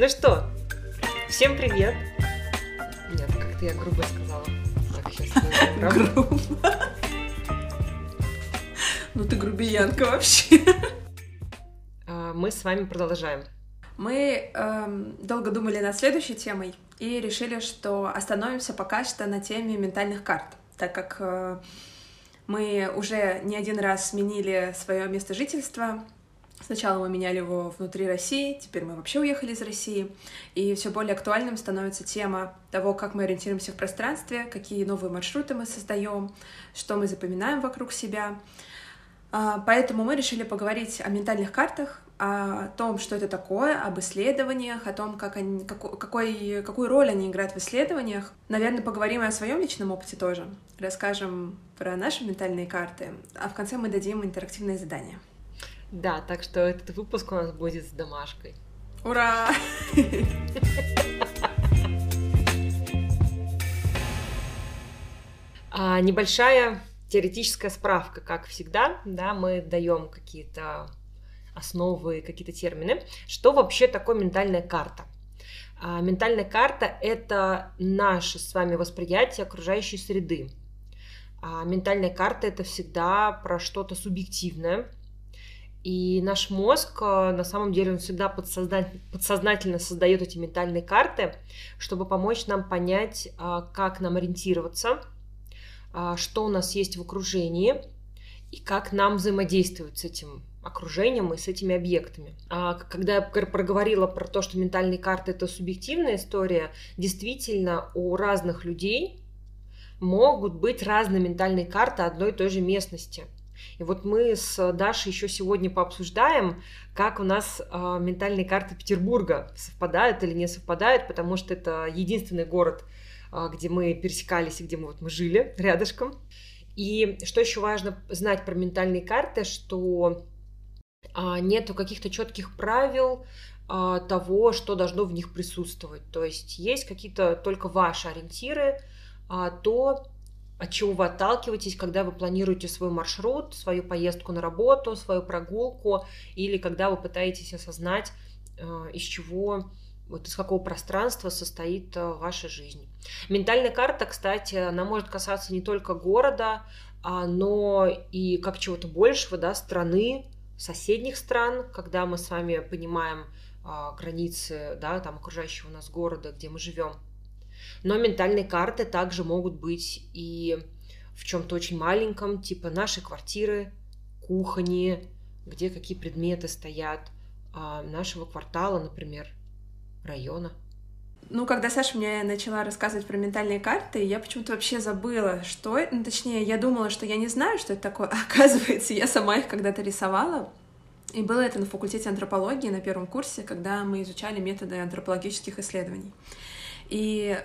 Ну что, всем привет. Нет, как-то я грубо сказала. Так, сейчас Грубо. Ну ты грубиянка вообще. А, Мы с вами продолжаем. Мы эм, долго думали над следующей темой и решили, что остановимся пока что на теме ментальных карт, так как э, мы уже не один раз сменили свое место жительства. Сначала мы меняли его внутри России, теперь мы вообще уехали из России. И все более актуальным становится тема того, как мы ориентируемся в пространстве, какие новые маршруты мы создаем, что мы запоминаем вокруг себя. А, Поэтому мы решили поговорить о ментальных картах, о том, что это такое, об исследованиях, о том, как они, како- какой, какую роль они играют в исследованиях. Наверное, поговорим и о своем личном опыте тоже. Расскажем про наши ментальные карты, а в конце мы дадим интерактивное задание. Да, так что этот выпуск у нас будет с домашкой. Ура! А, небольшая теоретическая справка, как всегда, да, мы даем какие-то основы, какие-то термины. Что вообще такое ментальная карта? А, ментальная карта — это наше с вами восприятие окружающей среды. А ментальная карта — это всегда про что-то субъективное. И наш мозг, э, на самом деле, он всегда подсозна- подсознательно создает эти ментальные карты, чтобы помочь нам понять, а, как нам ориентироваться, а, что у нас есть в окружении и как нам взаимодействовать с этим окружением и с этими объектами. А когда я пр- проговорила про то, что ментальные карты это субъективная история, действительно у разных людей могут быть разные ментальные карты одной и той же местности. И вот мы с Дашей еще сегодня пообсуждаем, как у нас а, ментальные карты Петербурга совпадают или не совпадают, потому что это единственный город, а, где мы пересекались и где мы, вот, мы жили рядышком. И что еще важно знать про ментальные карты, что а, нету каких-то четких правил того, что должно в них присутствовать. То есть есть какие-то только ваши ориентиры, то, от чего вы отталкиваетесь, когда вы планируете свой маршрут, свою поездку на работу, свою прогулку, или когда вы пытаетесь осознать, э, из чего, вот из какого пространства состоит э, ваша жизнь. Ментальная карта, кстати, она может касаться не только города, а, но и как чего-то большего, да, страны, соседних стран, когда мы с вами понимаем а, границы, да, там окружающего нас города, где мы живем. Но ментальные карты также могут быть и в чем-то очень маленьком, типа нашей квартиры, кухни, где какие предметы стоят, а, нашего квартала, например, района. Ну, когда Саша мне начала рассказывать про ментальные карты, я почему-то вообще забыла, что. Ну, точнее, я думала, что я не знаю, что это такое. Оказывается, я сама их когда-то рисовала. И было это на факультете антропологии на первом курсе, когда мы изучали методы антропологических исследований. И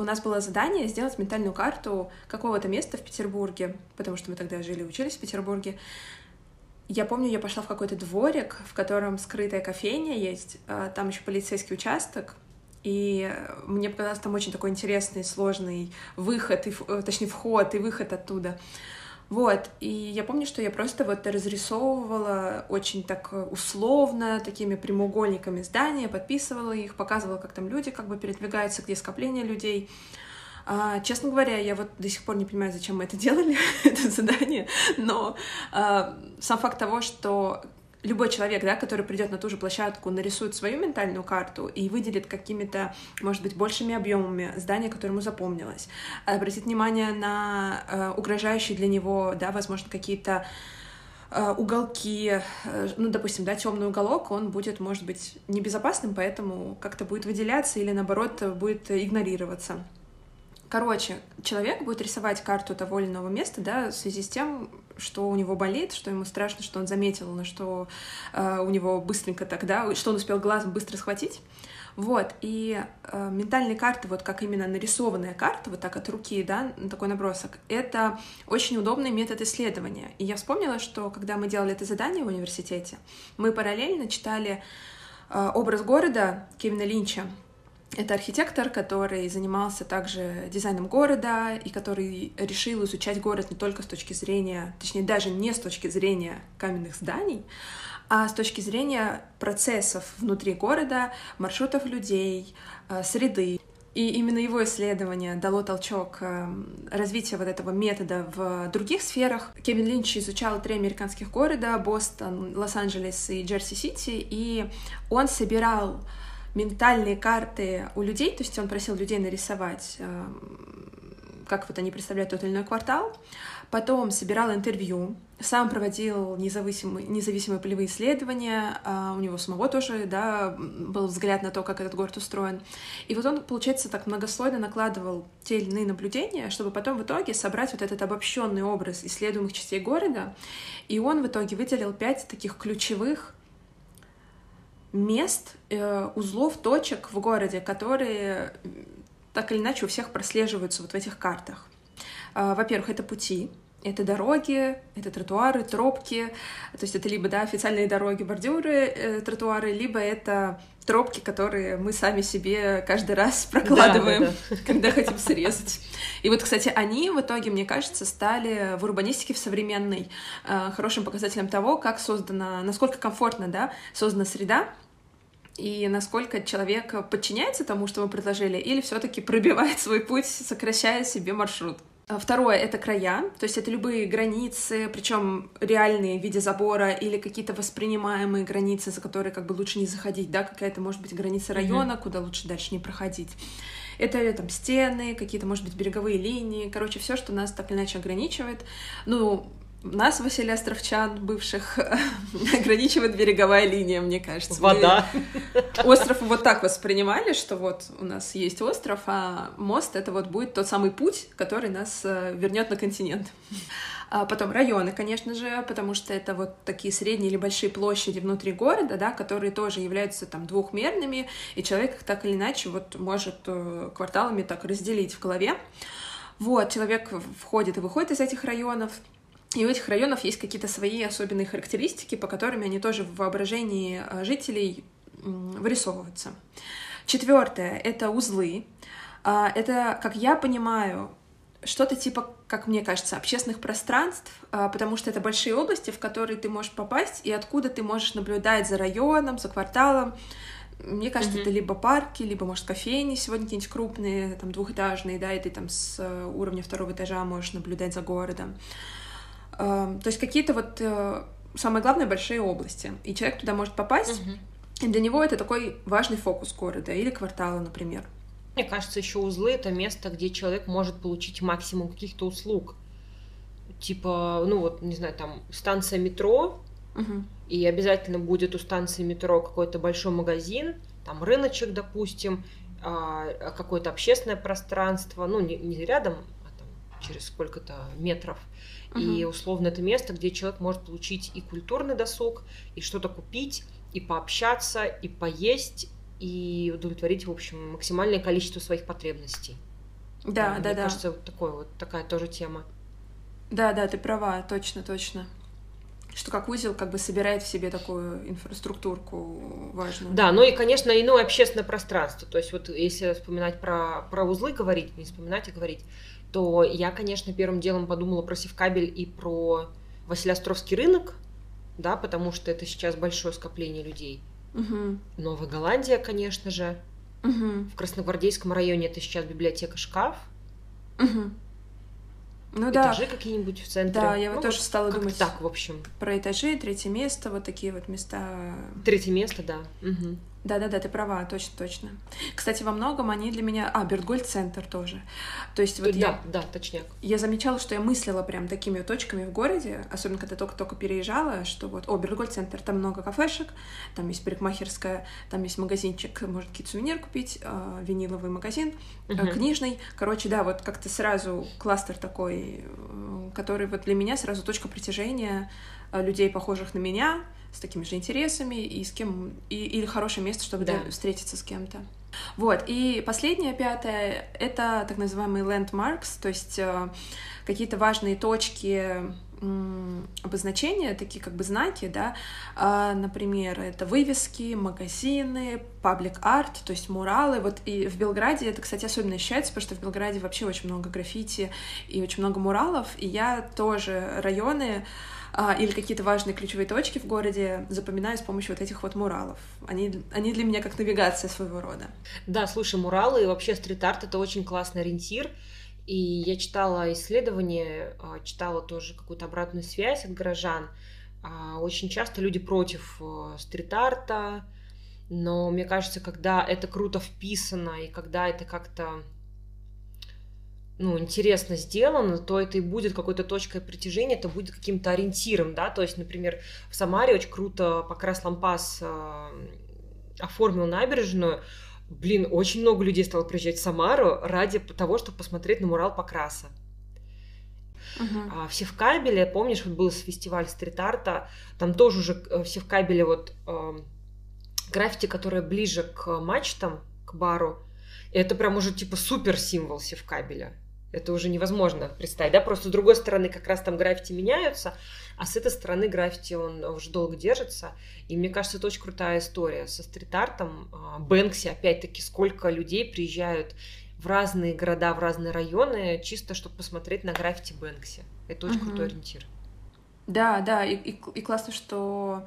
у нас было задание сделать ментальную карту какого-то места в Петербурге, потому что мы тогда жили и учились в Петербурге. Я помню, я пошла в какой-то дворик, в котором скрытая кофейня есть, а там еще полицейский участок, и мне показалось там очень такой интересный, сложный выход, и, э, точнее, вход и выход оттуда. Вот, и я помню, что я просто вот разрисовывала очень так условно, такими прямоугольниками здания, подписывала их, показывала, как там люди как бы передвигаются, где скопление людей. А, честно говоря, я вот до сих пор не понимаю, зачем мы это делали, это задание, но а, сам факт того, что любой человек, да, который придет на ту же площадку, нарисует свою ментальную карту и выделит какими-то, может быть, большими объемами здание, которое ему запомнилось, обратит внимание на э, угрожающие для него, да, возможно, какие-то э, уголки, э, ну, допустим, да, темный уголок, он будет, может быть, небезопасным, поэтому как-то будет выделяться или, наоборот, будет игнорироваться. Короче, человек будет рисовать карту того или иного места, да, в связи с тем, что у него болит, что ему страшно, что он заметил, на что э, у него быстренько тогда, что он успел глазом быстро схватить. Вот, и э, ментальные карты, вот как именно нарисованная карта, вот так от руки, да, такой набросок, это очень удобный метод исследования. И я вспомнила, что когда мы делали это задание в университете, мы параллельно читали э, образ города Кевина Линча, это архитектор, который занимался также дизайном города и который решил изучать город не только с точки зрения, точнее даже не с точки зрения каменных зданий, а с точки зрения процессов внутри города, маршрутов людей, э, среды. И именно его исследование дало толчок э, развитию вот этого метода в других сферах. Кевин Линч изучал три американских города — Бостон, Лос-Анджелес и Джерси-Сити, и он собирал ментальные карты у людей, то есть он просил людей нарисовать, э, как вот они представляют тот или иной квартал, потом собирал интервью, сам проводил независимые, независимые полевые исследования, а у него самого тоже, да, был взгляд на то, как этот город устроен. И вот он, получается, так многослойно накладывал те или иные наблюдения, чтобы потом в итоге собрать вот этот обобщенный образ исследуемых частей города. И он в итоге выделил пять таких ключевых мест, э, узлов, точек в городе, которые так или иначе у всех прослеживаются вот в этих картах. А, во-первых, это пути, это дороги, это тротуары, тропки, то есть это либо да, официальные дороги, бордюры, э, тротуары, либо это тропки, которые мы сами себе каждый раз прокладываем, да, да, да. когда хотим срезать. И вот, кстати, они в итоге, мне кажется, стали в урбанистике в современной э, хорошим показателем того, как создана, насколько комфортно, да, создана среда, и насколько человек подчиняется тому, что мы предложили, или все-таки пробивает свой путь, сокращая себе маршрут. А второе — это края, то есть это любые границы, причем реальные в виде забора или какие-то воспринимаемые границы, за которые как бы лучше не заходить, да, какая-то, может быть, граница района, mm-hmm. куда лучше дальше не проходить. Это там стены, какие-то, может быть, береговые линии, короче, все, что нас так или иначе ограничивает. Ну, нас, Василий Островчан, бывших, ограничивает береговая линия, мне кажется. Вода. Мы остров вот так воспринимали, что вот у нас есть остров, а мост — это вот будет тот самый путь, который нас э, вернет на континент. А потом районы, конечно же, потому что это вот такие средние или большие площади внутри города, да, которые тоже являются там двухмерными, и человек их так или иначе вот может э, кварталами так разделить в голове. Вот, человек входит и выходит из этих районов, и у этих районов есть какие-то свои особенные характеристики, по которым они тоже в воображении э, жителей вырисовываются. Четвертое — это узлы. А, это, как я понимаю, что-то типа, как мне кажется, общественных пространств, а, потому что это большие области, в которые ты можешь попасть, и откуда ты можешь наблюдать за районом, за кварталом. Мне кажется, mm-hmm. это либо парки, либо, может, кофейни сегодня какие-нибудь крупные, там, двухэтажные, да, и ты там с э, уровня второго этажа можешь наблюдать за городом. То есть какие-то вот э, самые главные большие области, и человек туда может попасть, угу. и для него это такой важный фокус города или квартала, например. Мне кажется, еще узлы это место, где человек может получить максимум каких-то услуг. Типа, ну вот, не знаю, там станция метро, угу. и обязательно будет у станции метро какой-то большой магазин, там рыночек, допустим, а, какое-то общественное пространство, ну, не, не рядом, а там через сколько-то метров. И условно это место, где человек может получить и культурный досуг, и что-то купить, и пообщаться, и поесть, и удовлетворить, в общем, максимальное количество своих потребностей. Да, да, да. Мне да. кажется, вот, такой, вот такая тоже тема. Да, да, ты права, точно, точно. Что как узел как бы собирает в себе такую инфраструктурку важную. Да, ну и, конечно, иное общественное пространство. То есть вот если вспоминать про, про узлы говорить, не вспоминать, а говорить, то я, конечно, первым делом подумала про Севкабель и про Василиостровский рынок, да, потому что это сейчас большое скопление людей. Угу. Новая Голландия, конечно же. Угу. В Красногвардейском районе это сейчас библиотека шкаф. Угу. Ну этажи да. какие-нибудь в центре. Да, я вот ну, тоже стала думать. Так, в общем. Про этажи, третье место, вот такие вот места. Третье место, да. Угу. Да-да-да, ты права, точно, точно. Кстати, во многом они для меня... А, Бертгольд-центр тоже. То есть вот да, я... Да, точняк. Я замечала, что я мыслила прям такими точками в городе, особенно когда только-только переезжала, что вот, о, Бертгольд-центр, там много кафешек, там есть парикмахерская, там есть магазинчик, может какие-то сувенир купить, э, виниловый магазин, э, угу. книжный. Короче, да, вот как-то сразу кластер такой, э, который вот для меня сразу точка притяжения э, людей, похожих на меня, с такими же интересами и с кем и, или хорошее место, чтобы да. встретиться с кем-то. Вот, и последнее, пятое, это так называемые landmarks, то есть э, какие-то важные точки обозначения, такие как бы знаки, да, а, например, это вывески, магазины, паблик арт, то есть муралы, вот и в Белграде это, кстати, особенно ощущается, потому что в Белграде вообще очень много граффити и очень много муралов, и я тоже районы а, или какие-то важные ключевые точки в городе запоминаю с помощью вот этих вот муралов. Они, они для меня как навигация своего рода. Да, слушай, муралы и вообще стрит-арт — это очень классный ориентир. И я читала исследования, а, читала тоже какую-то обратную связь от горожан. А, очень часто люди против э, стрит-арта, но мне кажется, когда это круто вписано и когда это как-то ну, интересно сделано, то это и будет какой-то точкой притяжения, это будет каким-то ориентиром, да, то есть, например, в Самаре очень круто Покрас Лампас э, оформил набережную, блин, очень много людей стало приезжать в Самару ради того, чтобы посмотреть на мурал Покраса. Uh-huh. А, в кабеле, помнишь, вот был фестиваль стрит-арта, там тоже уже э, в кабеле вот э, граффити, которое ближе к мачтам, к бару, это прям уже типа супер символ севкабеля. Это уже невозможно представить, да, просто с другой стороны как раз там граффити меняются, а с этой стороны граффити он уже долго держится, и мне кажется, это очень крутая история со стрит-артом. А, Бэнкси, опять-таки, сколько людей приезжают в разные города, в разные районы, чисто чтобы посмотреть на граффити Бэнкси. Это очень угу. крутой ориентир. Да, да, и, и, и классно, что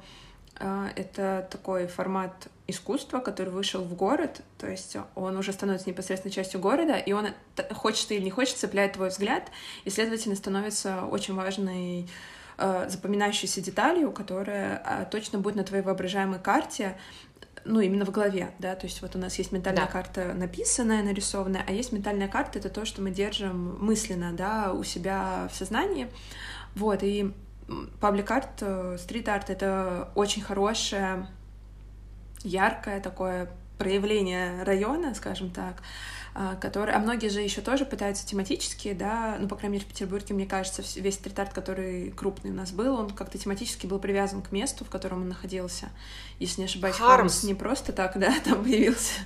э, это такой формат искусства, который вышел в город, то есть он уже становится непосредственно частью города, и он, хочет или не хочет, цепляет твой взгляд, и, следовательно, становится очень важной э, запоминающейся деталью, которая э, точно будет на твоей воображаемой карте, ну, именно в голове, да, то есть вот у нас есть ментальная да. карта написанная, нарисованная, а есть ментальная карта — это то, что мы держим мысленно, да, у себя в сознании, вот, и паблик-арт, э, стрит-арт — это очень хорошая яркое такое проявление района, скажем так, а, который, а многие же еще тоже пытаются тематически, да, ну, по крайней мере, в Петербурге, мне кажется, весь стрит-арт, который крупный у нас был, он как-то тематически был привязан к месту, в котором он находился. Если не ошибаюсь, Хармс не просто так, да, там появился.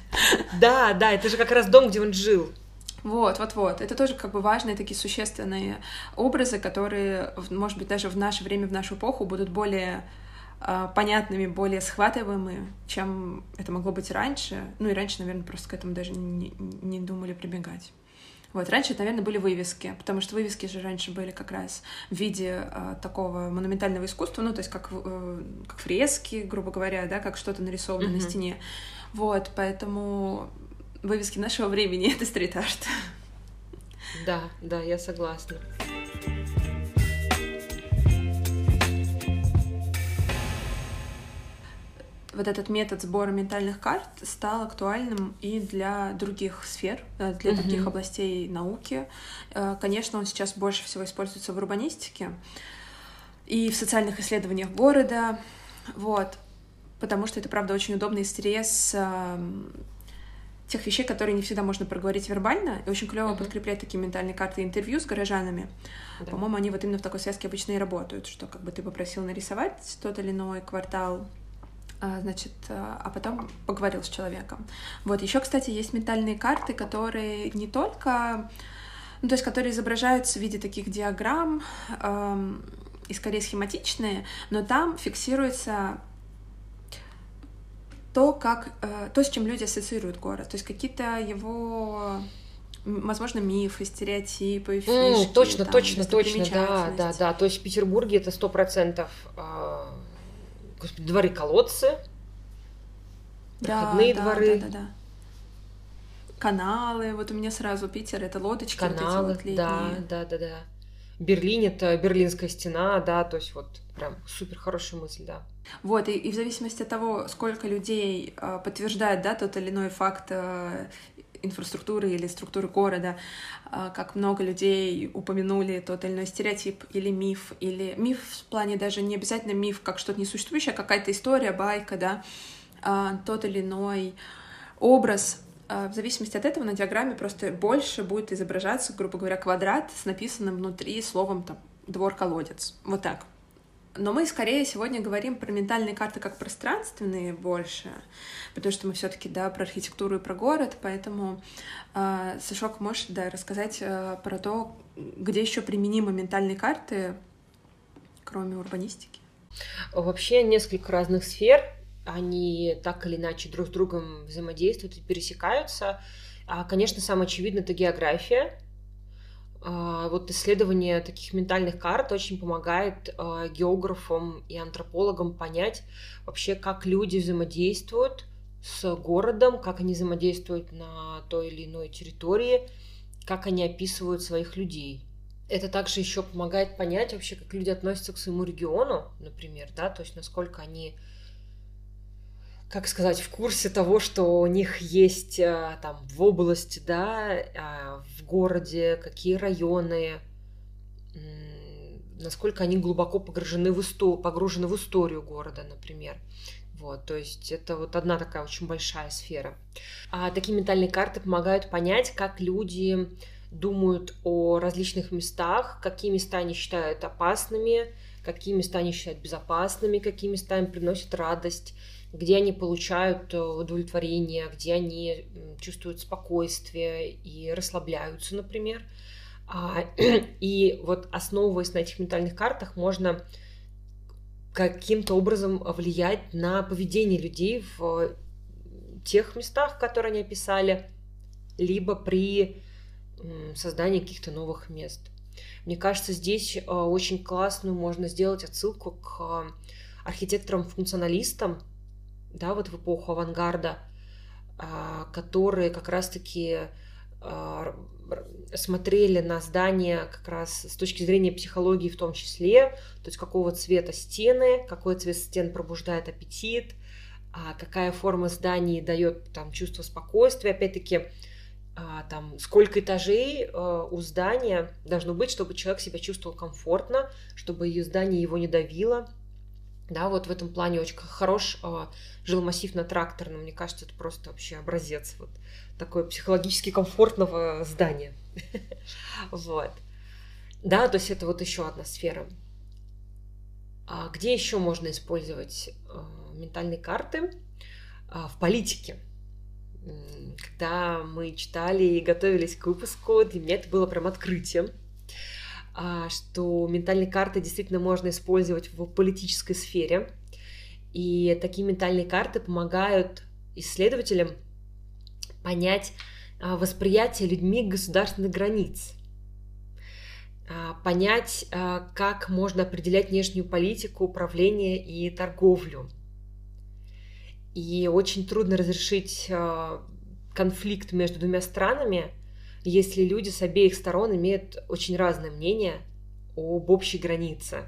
Да, да, это же как раз дом, где он жил. Вот, вот, вот. Это тоже как бы важные такие существенные образы, которые, может быть, даже в наше время, в нашу эпоху будут более понятными, более схватываемыми, чем это могло быть раньше. Ну и раньше, наверное, просто к этому даже не, не думали прибегать. Вот, раньше это, наверное, были вывески, потому что вывески же раньше были как раз в виде э, такого монументального искусства, ну, то есть как, э, как фрески, грубо говоря, да, как что-то нарисовано mm-hmm. на стене. Вот, поэтому вывески нашего времени — это стрит-арт. Да, да, я согласна. Вот этот метод сбора ментальных карт стал актуальным и для других сфер, э, для других областей науки. Э, конечно, он сейчас больше всего используется в урбанистике и в социальных исследованиях города, вот, потому что это, правда, очень удобный стресс эм, тех вещей, которые не всегда можно проговорить вербально, и очень клево uh-huh. подкреплять такие ментальные карты интервью с горожанами. Да. По-моему, они вот именно в такой связке обычно и работают, что как бы ты попросил нарисовать тот или иной квартал, значит, а, а потом поговорил с человеком. Вот, еще, кстати, есть ментальные карты, которые не только, ну, то есть, которые изображаются в виде таких диаграмм, эм, и скорее схематичные, но там фиксируется то, как, э, то, с чем люди ассоциируют город, то есть какие-то его возможно, мифы, стереотипы, фишки. Mm, точно, там, точно, точно, да, да, да. То есть в Петербурге это сто процентов а, господи, дворы-колодцы, да, проходные да, дворы. Да, да, да. Каналы, вот у меня сразу Питер, это лодочки. Каналы, вот вот да, да, да, да. Берлин это Берлинская стена, да, то есть вот прям супер хорошая мысль, да. Вот, и, и в зависимости от того, сколько людей э, подтверждает, да, тот или иной факт э, инфраструктуры или структуры города, а, как много людей упомянули тот или иной стереотип или миф, или миф в плане даже не обязательно миф как что-то несуществующее, а какая-то история, байка, да, а, тот или иной образ, в зависимости от этого на диаграмме просто больше будет изображаться, грубо говоря, квадрат с написанным внутри словом там двор-колодец. Вот так. Но мы скорее сегодня говорим про ментальные карты как пространственные больше, потому что мы все-таки да про архитектуру и про город, поэтому э, Сашок можешь да рассказать э, про то, где еще применимы ментальные карты, кроме урбанистики. Вообще несколько разных сфер, они так или иначе друг с другом взаимодействуют и пересекаются. А, конечно, самое очевидное это география вот исследование таких ментальных карт очень помогает а, географам и антропологам понять вообще, как люди взаимодействуют с городом, как они взаимодействуют на той или иной территории, как они описывают своих людей. Это также еще помогает понять вообще, как люди относятся к своему региону, например, да, то есть насколько они как сказать, в курсе того, что у них есть э, там в области, да, а, в городе, какие районы, насколько они глубоко погружены в, историю, погружены в историю города, например. Вот, то есть это вот одна такая очень большая сфера. А такие ментальные карты помогают понять, как люди думают о различных местах, какие места они считают опасными, какие места они считают безопасными, какие места им приносят радость, где они получают э, удовлетворение, где они чувствуют спокойствие и расслабляются, например. А, и вот основываясь на этих ментальных картах, можно каким-то образом влиять на поведение людей в тех местах, которые они описали, либо при создании каких-то новых мест. Мне кажется, здесь э, очень классную можно сделать отсылку к архитекторам-функционалистам, да, вот в эпоху авангарда, а, которые как раз-таки а, смотрели на здание как раз с точки зрения психологии в том числе, то есть какого цвета стены, какой цвет стен пробуждает аппетит, а какая форма зданий дает там чувство спокойствия, опять-таки там сколько этажей у здания должно быть, чтобы человек себя чувствовал комфортно, чтобы ее здание его не давило, да, вот в этом плане очень хорош э, жилмассив на тракторном. Мне кажется, это просто вообще образец вот такой психологически комфортного здания. Вот. Да, то есть это вот еще одна сфера. А где еще можно использовать э, ментальные карты? А, в политике. Когда мы читали и готовились к выпуску, для меня это было прям открытием а, что ментальные карты действительно можно использовать в политической сфере. И такие ментальные карты помогают исследователям понять а, восприятие людьми государственных границ, а, понять, как можно определять внешнюю политику, управление и торговлю. И очень трудно разрешить конфликт между двумя странами, если люди с обеих сторон имеют очень разное мнение об общей границе.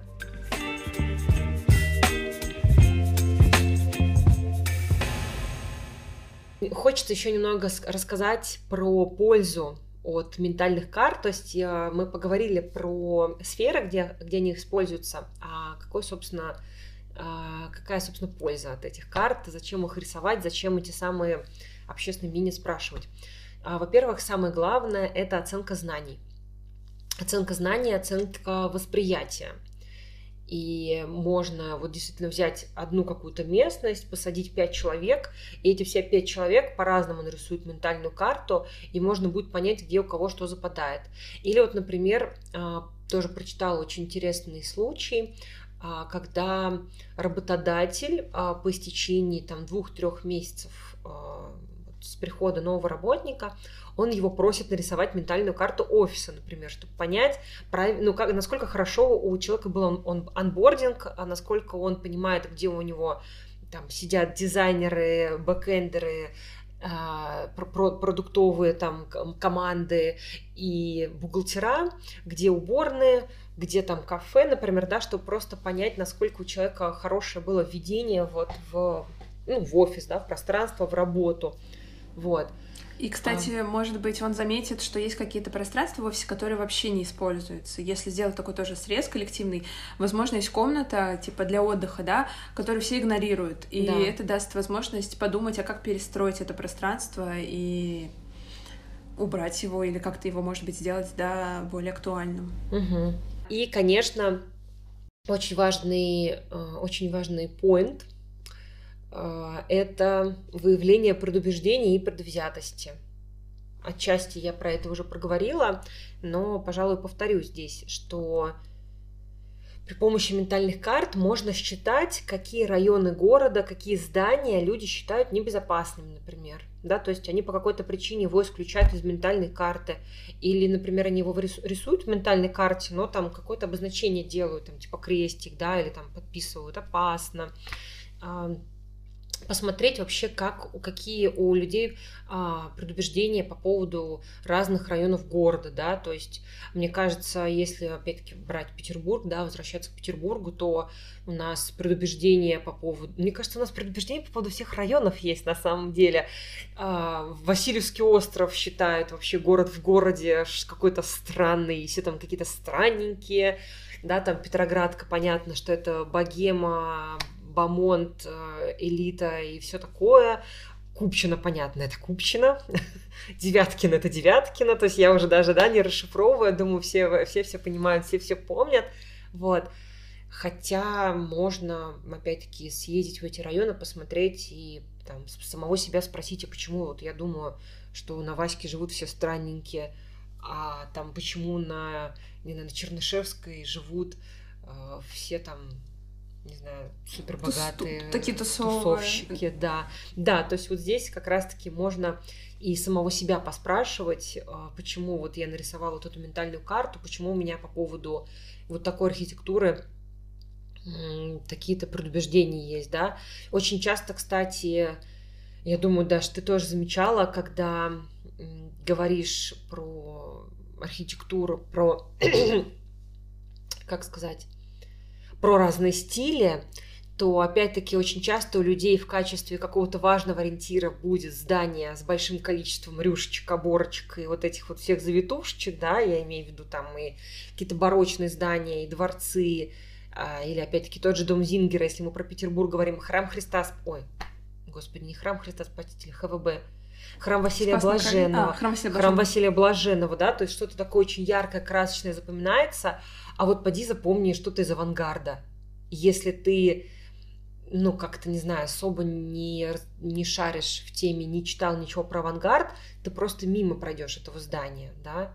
Хочется еще немного рассказать про пользу от ментальных карт, то есть э, мы поговорили про сферы, где, где они используются, а какой, собственно, а, какая, собственно, польза от этих карт, зачем их рисовать, зачем эти самые общественные мнения спрашивать. А, во-первых, самое главное – это оценка знаний. Оценка знаний, оценка восприятия. И можно вот действительно взять одну какую-то местность, посадить пять человек, и эти все пять человек по-разному нарисуют ментальную карту, и можно будет понять, где у кого что западает. Или вот, например, а, тоже прочитала очень интересный случай, а, когда работодатель по истечении там двух-трех месяцев с прихода нового работника, он его просит нарисовать ментальную карту офиса, например, чтобы понять, ну, как, насколько хорошо у человека был он, он анбординг, а насколько он понимает, где у него там сидят дизайнеры, бэкэндеры, а, продуктовые там команды и бухгалтера, где уборные, где там кафе, например, да, чтобы просто понять, насколько у человека хорошее было введение вот в, ну, в офис, да, в пространство, в работу. Вот. И, кстати, а. может быть, он заметит, что есть какие-то пространства в офисе, которые вообще не используются. Если сделать такой тоже срез коллективный, возможно, есть комната, типа, для отдыха, да, которую все игнорируют. И да. это даст возможность подумать, а как перестроить это пространство и убрать его или как-то его, может быть, сделать, да, более актуальным. Угу. И, конечно, очень важный, э, очень важный а, это выявление предубеждений и предвзятости. Отчасти я про это уже проговорила, но, пожалуй, повторю здесь, что при помощи ментальных карт можно считать, какие районы города, какие здания люди считают небезопасными, например. Да, то есть они по какой-то причине его исключают из ментальной карты. Или, например, они его рисуют в ментальной карте, но там какое-то обозначение делают, там, типа крестик, да, или там подписывают опасно посмотреть вообще, как, какие у людей а, предубеждения по поводу разных районов города, да, то есть, мне кажется, если, опять-таки, брать Петербург, да, возвращаться к Петербургу, то у нас предубеждение по поводу, мне кажется, у нас предубеждение по поводу всех районов есть на самом деле. А, Васильевский остров считают вообще город в городе какой-то странный, все там какие-то странненькие, да, там Петроградка, понятно, что это богема, Бамонт, э, Элита и все такое. Купчина, понятно, это Купчина. Девяткина, это Девяткина. То есть я уже даже, да, не расшифровываю. Думаю, все все, все понимают, все все помнят. Вот. Хотя можно, опять-таки, съездить в эти районы, посмотреть и там самого себя спросить, а почему вот я думаю, что на Ваське живут все странненькие, а там почему на, не на Чернышевской живут э, все там не знаю, супер богатые Тус, такие тусовщики, да. Да, то есть вот здесь как раз-таки можно и самого себя поспрашивать, а, почему вот я нарисовала вот эту ментальную карту, почему у меня по поводу вот такой архитектуры такие-то предубеждения есть, да. Очень часто, кстати, я думаю, Даш, ты тоже замечала, когда говоришь про архитектуру, про, как сказать, про разные стили, то опять-таки очень часто у людей в качестве какого-то важного ориентира будет здание с большим количеством рюшечек, оборочек и вот этих вот всех завитушечек, да, я имею в виду там и какие-то барочные здания, и дворцы, а, или опять-таки тот же дом Зингера, если мы про Петербург говорим, храм Христа, ой, господи, не храм Христа Спасителя, ХВБ, храм Василия Спасный Блаженного, а, храм, Василия Блаженного. храм Василия Блаженного, да, то есть что-то такое очень яркое, красочное запоминается, а вот поди запомни что-то из авангарда. Если ты, ну, как-то, не знаю, особо не, не шаришь в теме, не читал ничего про авангард, ты просто мимо пройдешь этого здания, да.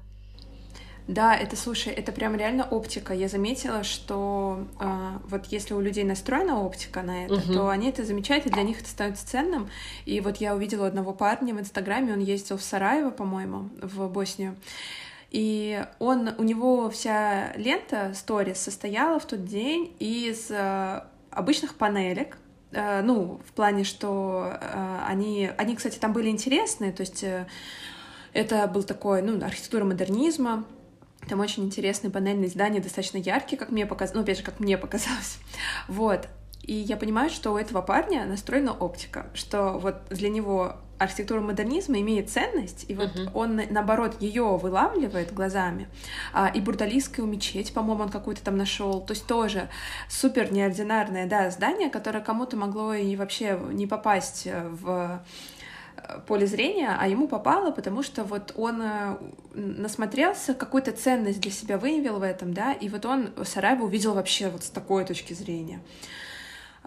Да, это, слушай, это прям реально оптика. Я заметила, что э, вот если у людей настроена оптика на это, угу. то они это замечают, и для них это становится ценным. И вот я увидела одного парня в Инстаграме, он ездил в Сараево, по-моему, в Боснию. И он, у него вся лента сторис состояла в тот день из э, обычных панелек, э, ну, в плане, что э, они, они, кстати, там были интересные, то есть это был такой, ну, архитектура модернизма, там очень интересные панельные здания, достаточно яркие, как мне показалось, ну, опять же, как мне показалось. Вот. И я понимаю, что у этого парня настроена оптика, что вот для него архитектура модернизма имеет ценность, и вот uh-huh. он, наоборот, ее вылавливает глазами. А, и бурдалийскую мечеть, по-моему, он какую-то там нашел. То есть тоже супер неординарное, да, здание, которое кому-то могло и вообще не попасть в поле зрения, а ему попало, потому что вот он э, насмотрелся, какую-то ценность для себя выявил в этом, да, и вот он Сараево увидел вообще вот с такой точки зрения.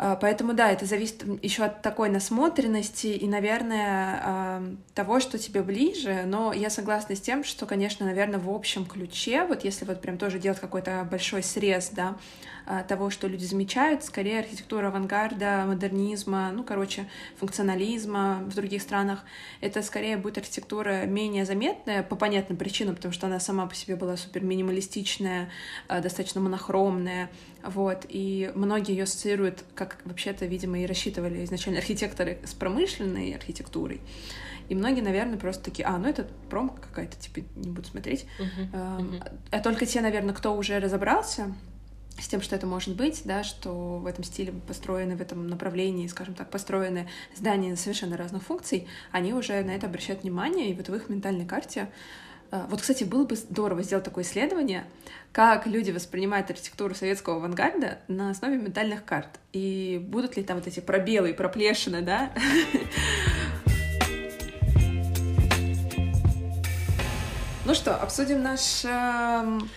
А, поэтому да, это зависит еще от такой насмотренности и, наверное, а, того, что тебе ближе. Но я согласна с тем, что, конечно, наверное, в общем ключе, вот если вот прям тоже делать какой-то большой срез, да, а, того, что люди замечают, скорее архитектура авангарда, модернизма, ну, короче, функционализма в других странах, это скорее будет архитектура менее заметная по понятным причинам, потому что она сама по себе была супер минималистичная, достаточно монохромная, вот, и многие ее ассоциируют, как вообще-то, видимо, и рассчитывали изначально архитекторы с промышленной архитектурой. И многие, наверное, просто такие, а, ну это пром какая-то, типа, не буду смотреть. Uh-huh, uh-huh. А только те, наверное, кто уже разобрался с тем, что это может быть, да, что в этом стиле построены, в этом направлении, скажем так, построены здания совершенно разных функций, они уже на это обращают внимание, и вот в их ментальной карте вот, кстати, было бы здорово сделать такое исследование, как люди воспринимают архитектуру советского авангарда на основе ментальных карт. И будут ли там вот эти пробелы и проплешины, да? Ну что, обсудим наш эм,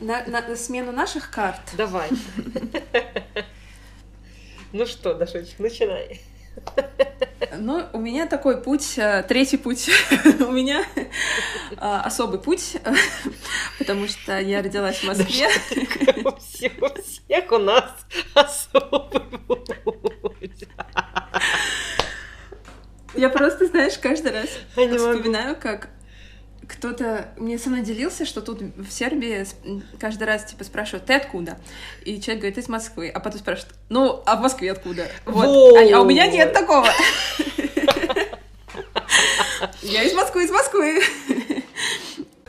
на, смену наших карт. Давай. Ну что, Дашочек, начинай. Ну, у меня такой путь, э, третий путь. у меня а, особый путь, потому что я родилась в Москве. У всех у нас особый путь. Я просто, знаешь, каждый раз вспоминаю, как кто-то мне со мной делился, что тут в Сербии каждый раз типа спрашивают, ты откуда? И человек говорит, из Москвы. А потом спрашивают, ну, а в Москве откуда? Вот. А, а у меня нет такого. Я из Москвы, из Москвы.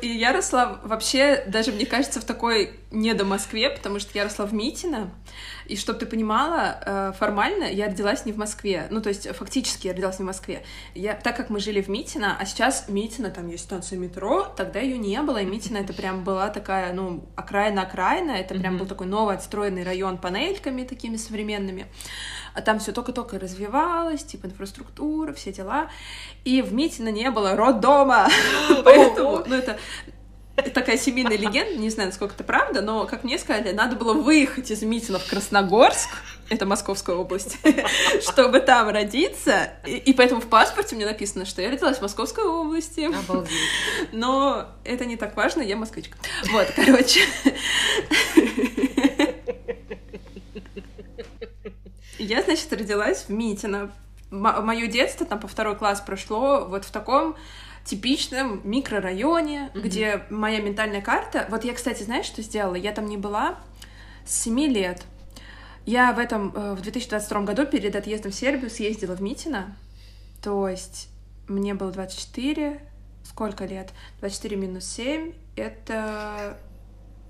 И я росла вообще, даже, мне кажется, в такой не до Москве, потому что я росла в Митино. И чтобы ты понимала, э, формально я родилась не в Москве. Ну, то есть фактически я родилась не в Москве. Я, так как мы жили в Митино, а сейчас Митино, там есть станция метро, тогда ее не было, и Митино это прям была такая, ну, окраина-окраина, это прям был такой новый отстроенный район панельками такими современными а там все только-только развивалось, типа инфраструктура, все дела. И в Митино не было роддома. Поэтому, ну, это такая семейная легенда, не знаю, насколько это правда, но, как мне сказали, надо было выехать из Митина в Красногорск, это Московская область, чтобы там родиться, и, и поэтому в паспорте мне написано, что я родилась в Московской области. Обалдеть. Но это не так важно, я москвичка. Вот, короче. Я, значит, родилась в Митино. Мое детство там по второй класс прошло вот в таком типичном микрорайоне, mm-hmm. где моя ментальная карта... Вот я, кстати, знаешь, что сделала? Я там не была с 7 лет. Я в этом, э, в 2022 году перед отъездом в Сербию съездила в Митино. То есть мне было 24... Сколько лет? 24 минус 7 — это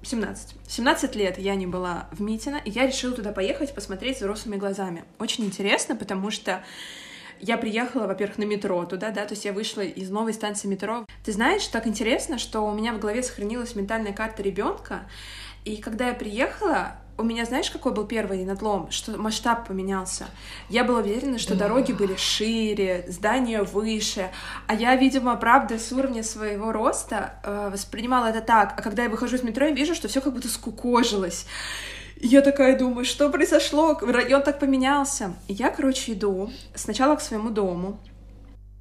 17. 17 лет я не была в Митино, и я решила туда поехать посмотреть взрослыми глазами. Очень интересно, потому что я приехала, во-первых, на метро туда, да, то есть я вышла из новой станции метро. Ты знаешь, так интересно, что у меня в голове сохранилась ментальная карта ребенка, и когда я приехала, у меня, знаешь, какой был первый надлом? Что масштаб поменялся. Я была уверена, что дороги были шире, здания выше. А я, видимо, правда, с уровня своего роста э, воспринимала это так. А когда я выхожу из метро, я вижу, что все как будто скукожилось. Я такая думаю, что произошло? Район так поменялся. И я, короче, иду сначала к своему дому.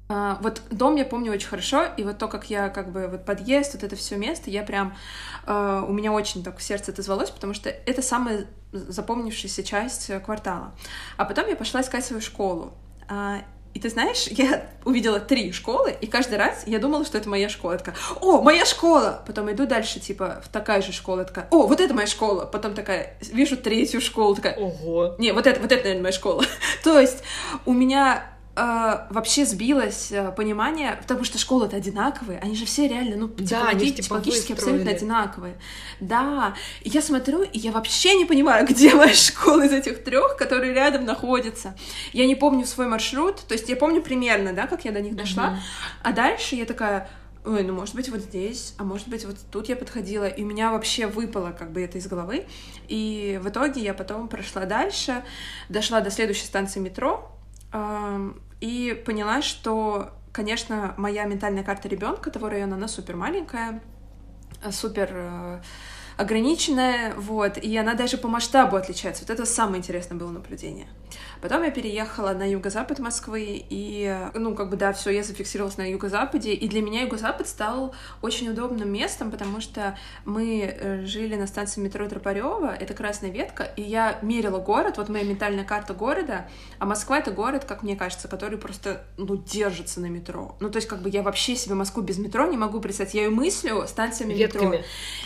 А, вот дом я помню очень хорошо, и вот то, как я как бы вот подъезд, вот это все место, я прям а, у меня очень так в сердце отозвалось, потому что это самая запомнившаяся часть квартала. А потом я пошла искать свою школу. А, и ты знаешь, я увидела три школы, и каждый раз я думала, что это моя школа. Я такая, о, моя школа! Потом иду дальше, типа, в такая же школа. Такая, о, вот это моя школа! Потом такая, вижу третью школу, такая, ого! Не, вот это, вот это, наверное, моя школа. То есть у меня Uh, вообще сбилось uh, понимание, потому что школы-то одинаковые, они же все реально, ну, да, они типологически абсолютно одинаковые. Да, и я смотрю, и я вообще не понимаю, где моя школа из этих трех, которые рядом находятся. Я не помню свой маршрут, то есть я помню примерно, да, как я до них дошла, uh-huh. а дальше я такая, ой, ну, может быть, вот здесь, а может быть, вот тут я подходила, и у меня вообще выпало как бы это из головы, и в итоге я потом прошла дальше, дошла до следующей станции метро, и поняла, что, конечно, моя ментальная карта ребенка того района, она супер маленькая, супер э, ограниченная, вот, и она даже по масштабу отличается. Вот это самое интересное было наблюдение. Потом я переехала на юго-запад Москвы, и, ну, как бы, да, все, я зафиксировалась на юго-западе, и для меня юго-запад стал очень удобным местом, потому что мы э, жили на станции метро Тропарева, это красная ветка, и я мерила город, вот моя ментальная карта города, а Москва — это город, как мне кажется, который просто, ну, держится на метро. Ну, то есть, как бы, я вообще себе Москву без метро не могу представить. Я ее мыслю станциями Ветками. метро.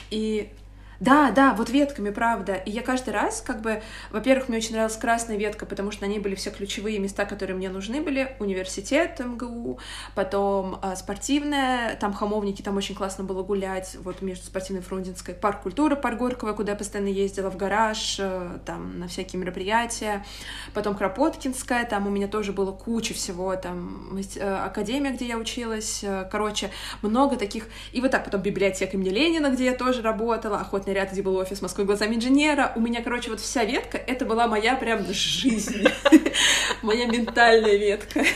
И да, да, вот ветками, правда. И я каждый раз, как бы, во-первых, мне очень нравилась красная ветка, потому что на ней были все ключевые места, которые мне нужны были. Университет МГУ, потом э, спортивная, там хамовники, там очень классно было гулять, вот между спортивной Фрунзенской. Парк культуры, парк Горького, куда я постоянно ездила, в гараж, э, там, на всякие мероприятия. Потом Кропоткинская, там у меня тоже было куча всего, там, э, академия, где я училась, э, короче, много таких. И вот так, потом библиотека имени Ленина, где я тоже работала, охот охотный ряд, где был офис Москвы глазами инженера. У меня, короче, вот вся ветка, это была моя прям жизнь. Моя ментальная ветка.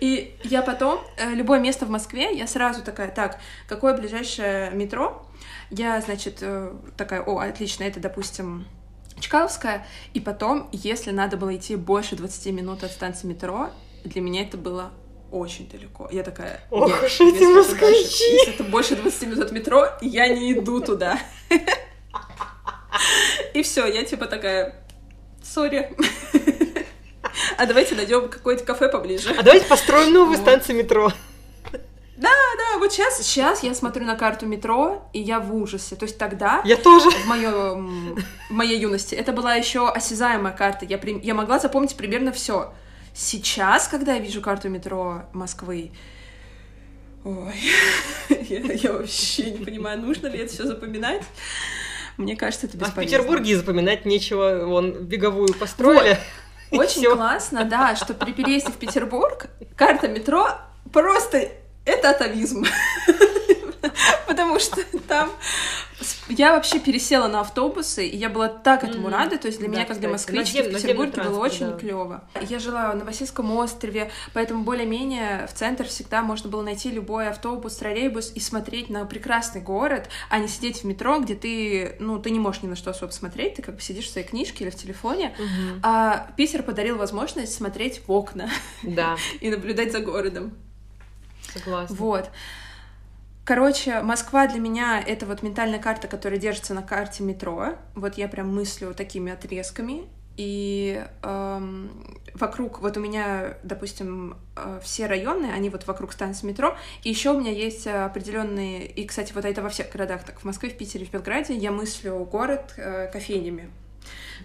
И я потом, э, любое место в Москве, я сразу такая, так, какое ближайшее метро? Я, значит, э, такая, о, отлично, это, допустим, Чкаловская. И потом, если надо было идти больше 20 минут от станции метро, для меня это было очень далеко. Я такая, Ох нет, уж эти москвичи!» если это больше 20 минут от метро, я не иду туда. И все, я типа такая, сори. А давайте найдем какое-то кафе поближе. А давайте построим новую станцию метро. Да, вот сейчас, сейчас я смотрю на карту метро, и я в ужасе. То есть тогда, Я тоже. в, моем, в моей юности, это была еще осязаемая карта. Я, при- я могла запомнить примерно все. Сейчас, когда я вижу карту метро Москвы, ой, я, я вообще не понимаю, нужно ли это все запоминать. Мне кажется, это А в бесполезно. Петербурге запоминать нечего. Вон беговую построили. и Очень всё. классно, да, что при переезде в Петербург карта метро просто это атовизм. Потому что там я вообще пересела на автобусы, и я была так этому Мгм. рада. То есть для Да, меня, как для москвички, в Петербурге было очень да. клево. Я жила на Васильском острове, поэтому более-менее в центр всегда можно было найти любой автобус, троллейбус и смотреть на прекрасный город, а не сидеть в метро, где ты, ну, ты не можешь ни на что особо смотреть, ты как бы сидишь в своей книжке или в телефоне, Мгм. а Питер подарил возможность смотреть в окна Да, и наблюдать за городом. согласна. Вот. Короче, Москва для меня — это вот ментальная карта, которая держится на карте метро. Вот я прям мыслю такими отрезками. И эм, вокруг, вот у меня, допустим, э, все районы, они вот вокруг станции метро. И еще у меня есть определенные, и, кстати, вот это во всех городах, так в Москве, в Питере, в Белграде, я мыслю город э, кофейнями,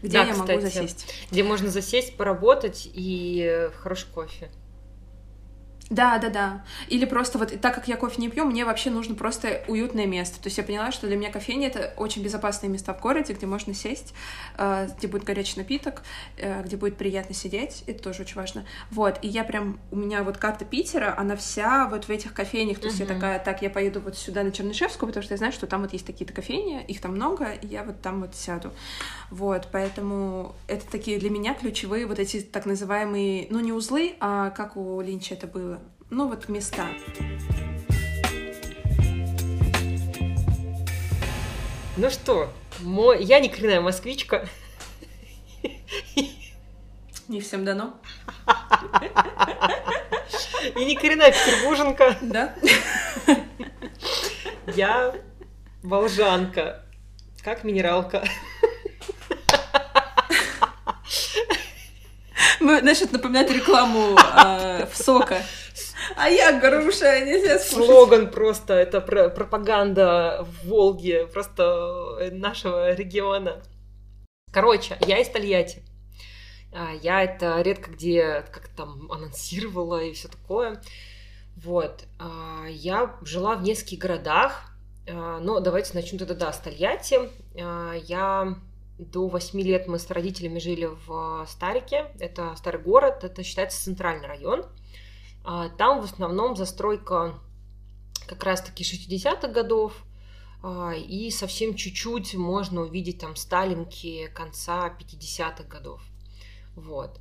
где Да, я могу кстати. засесть. Где можно засесть, поработать и э, хороший кофе. Да, да, да. Или просто вот, так как я кофе не пью, мне вообще нужно просто уютное место. То есть я поняла, что для меня кофейня — это очень безопасные места в городе, где можно сесть, э, где будет горячий напиток, э, где будет приятно сидеть. Это тоже очень важно. Вот, и я прям, у меня вот карта Питера, она вся вот в этих кофейнях. То есть я Мгм. такая, так, я поеду вот сюда на Чернышевскую, потому что я знаю, что там вот есть такие-то кофейни, их там много, и я вот там вот сяду. Вот, поэтому это такие для меня ключевые вот эти так называемые, ну не узлы, а как у Линча это было, ну вот места. Ну что, мой... я не коренная москвичка. Не всем дано. И не коренная петербурженка. Да? Я волжанка. Как минералка. Мы, это напоминает рекламу э, в сока. А я груша, нельзя слушать. Слоган просто, это про- пропаганда в Волге, просто э, нашего региона. Короче, я из Тольятти. А, Я это редко где как там анонсировала и все такое. Вот. А, Я жила в нескольких городах. А, Но давайте начнем тогда, да, с Тольятти. Я до 8 лет мы с родителями жили в Старике. Это старый город, это считается центральный район. А, Там в основном застройка как раз-таки 60-х годов, а, и совсем чуть-чуть можно увидеть там сталинки конца 50-х годов. Вот.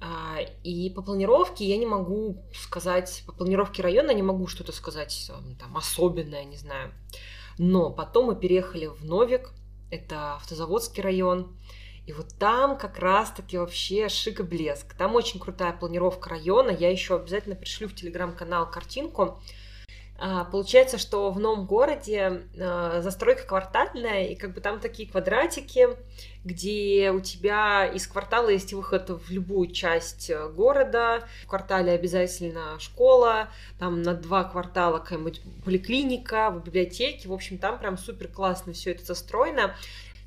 А, И по планировке я не могу сказать, по планировке района не могу что-то сказать там особенное, не знаю. Но потом мы переехали в Новик, это автозаводский район, и вот там как раз-таки вообще шик и блеск. Там очень крутая планировка района. Я еще обязательно пришлю в телеграм-канал картинку. А, Получается, что в новом городе а, застройка квартальная, и как бы там такие квадратики, где у тебя из квартала есть выход в любую часть э, города. В квартале обязательно школа, там на два квартала какая-нибудь поликлиника, в библиотеке. В общем, там прям супер классно все это застроено.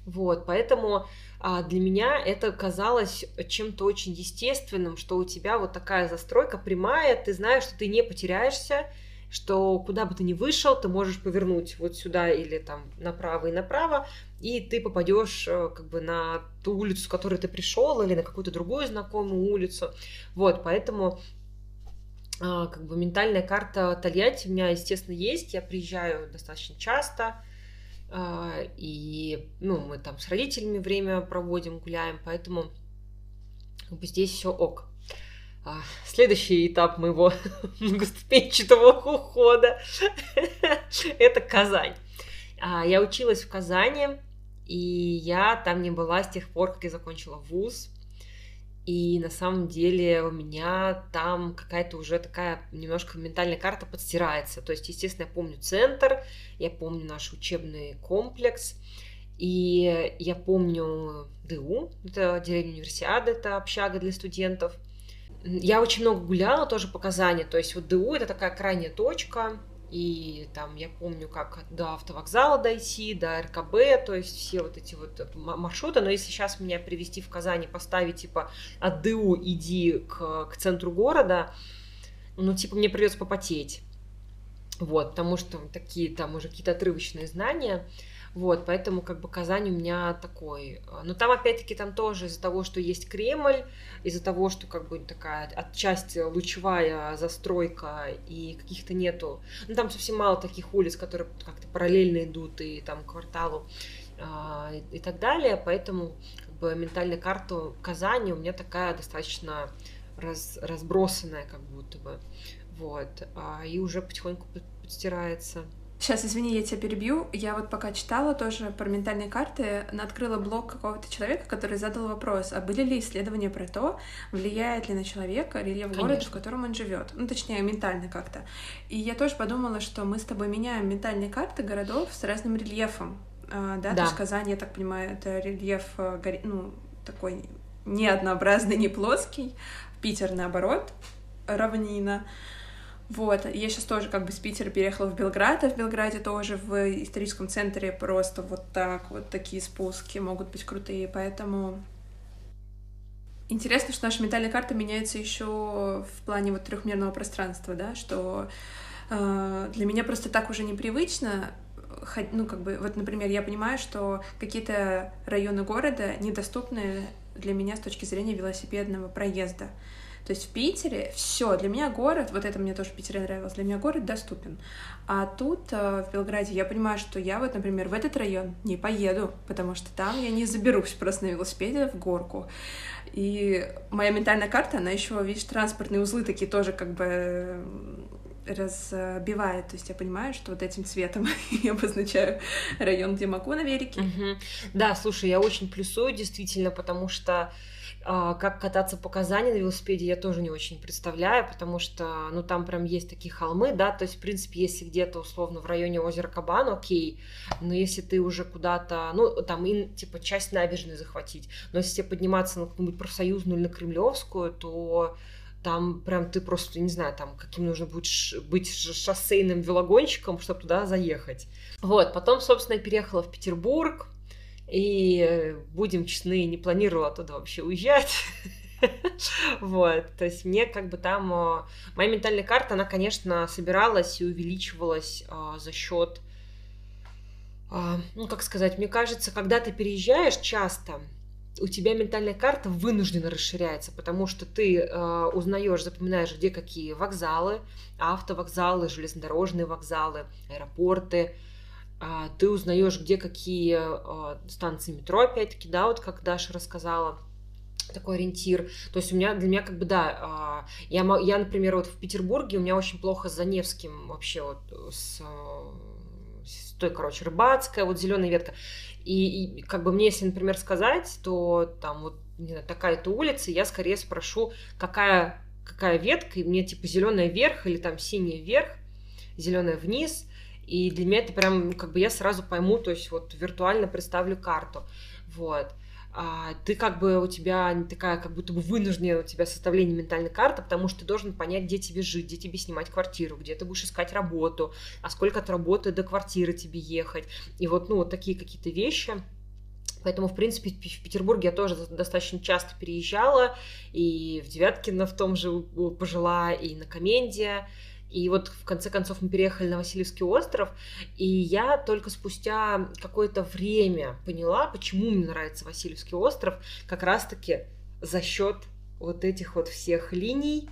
Вот, поэтому для меня это казалось чем-то очень естественным, что у тебя вот такая застройка прямая, ты знаешь, что ты не потеряешься, что куда бы ты ни вышел, ты можешь повернуть вот сюда или там направо и направо, и ты попадешь э, как бы на ту улицу, с которой ты пришел, или на какую-то другую знакомую улицу. Вот, поэтому а, как бы ментальная карта Тольятти у меня, естественно, есть. Я приезжаю достаточно часто. А, И, ну, мы там с родителями время проводим, гуляем, поэтому как бы здесь все ок. А, Следующий этап моего многоступенчатого ухода – это Казань. А, Я училась в Казани, И я там не была с тех пор, как я закончила вуз. И на самом деле у меня там какая-то уже такая немножко ментальная карта подстирается. То есть, естественно, я помню центр, я помню наш учебный комплекс, и я помню ДУ, это деревня универсиады, это общага для студентов. Я очень много гуляла тоже по Казани, то есть вот ДУ это такая крайняя точка, и там я помню, как до автовокзала дойти, до РКБ, то есть все вот эти вот маршруты. Но если сейчас меня привести в Казани, поставить типа от ДУ иди к, к центру города, ну типа мне придется попотеть. Вот, потому что такие там уже какие-то отрывочные знания. Вот, поэтому как бы Казань у меня такой. Но там опять-таки там тоже из-за того, что есть Кремль, из-за того, что как бы такая отчасти лучевая застройка и каких-то нету. Ну там совсем мало таких улиц, которые как-то параллельно идут и там кварталу а, и, и так далее. Поэтому как бы ментальная карта Казани у меня такая достаточно раз, разбросанная, как будто бы. Вот. А, и уже потихоньку подстирается. Сейчас, извини, я тебя перебью. Я вот пока читала тоже про ментальные карты, открыла блог какого-то человека, который задал вопрос, а были ли исследования про то, влияет ли на человека рельеф Конечно. города, в котором он живет, ну, точнее, ментально как-то. И я тоже подумала, что мы с тобой меняем ментальные карты городов с разным рельефом. Да, да. то есть Казань, я так понимаю, это рельеф, э, ну, такой не однообразный, не плоский. Питер, наоборот, равнина. Вот, я сейчас тоже как бы с Питера переехала в Белград, а в Белграде тоже в историческом центре просто вот так, вот такие спуски могут быть крутые, поэтому интересно, что наша ментальная карта меняется еще в плане вот трехмерного пространства, да, что э, для меня просто так уже непривычно, ну, как бы, вот, например, я понимаю, что какие-то районы города недоступны для меня с точки зрения велосипедного проезда. То есть в Питере все, для меня город, вот это мне тоже в Питере нравилось, для меня город доступен. А тут, э, в Белграде, я понимаю, что я вот, например, в этот район не поеду, потому что там я не заберусь просто на велосипеде в горку. И моя ментальная карта, она еще, видишь, транспортные узлы такие тоже как бы разбивает. То есть я понимаю, что вот этим цветом я обозначаю район, где могу на велике. Угу. Да, слушай, я очень плюсую действительно, потому что как кататься по Казани на велосипеде я тоже не очень представляю, потому что, ну, там прям есть такие холмы, да, то есть, в принципе, если где-то, условно, в районе озера Кабан, окей, но если ты уже куда-то, ну, там, и, типа, часть набережной захватить, но если тебе подниматься на какую-нибудь профсоюзную или на Кремлевскую, то там прям ты просто, не знаю, там, каким нужно будет быть шоссейным велогонщиком, чтобы туда заехать. Вот, потом, собственно, переехала в Петербург, и, э, будем честны, не планировала оттуда вообще уезжать. Вот, то есть мне как бы там... Э, моя ментальная карта, она, конечно, собиралась и увеличивалась а, за счет... А, ну, как сказать, мне кажется, когда ты переезжаешь часто, у тебя ментальная карта вынуждена расширяется, потому что ты э, узнаешь, запоминаешь, где какие вокзалы, автовокзалы, железнодорожные вокзалы, аэропорты, ты узнаешь, где какие а, станции метро, опять-таки, да, вот как Даша рассказала, такой ориентир. То есть у меня, для меня как бы, да, а, я, я, например, вот в Петербурге у меня очень плохо с Заневским вообще вот с, с той, короче, Рыбацкая, вот зеленая ветка. И, и как бы мне, если, например, сказать, то там вот не знаю, такая-то улица, я скорее спрошу, какая, какая ветка, и мне типа зеленая вверх или там синяя вверх, зеленая вниз – и для меня это прям, как бы я сразу пойму, то есть вот виртуально представлю карту. Вот. А ты как бы у тебя такая, как будто бы вынужденная у тебя составление ментальной карты, потому что ты должен понять, где тебе жить, где тебе снимать квартиру, где ты будешь искать работу, а сколько от работы до квартиры тебе ехать. И вот, ну, вот такие какие-то вещи. Поэтому, в принципе, в Петербурге я тоже достаточно часто переезжала, и в Девяткино в том же пожила, и на Коменде, и вот в конце концов мы переехали на Васильевский остров, и я только спустя какое-то время поняла, почему мне нравится Васильевский остров, как раз-таки за счет вот этих вот всех линий,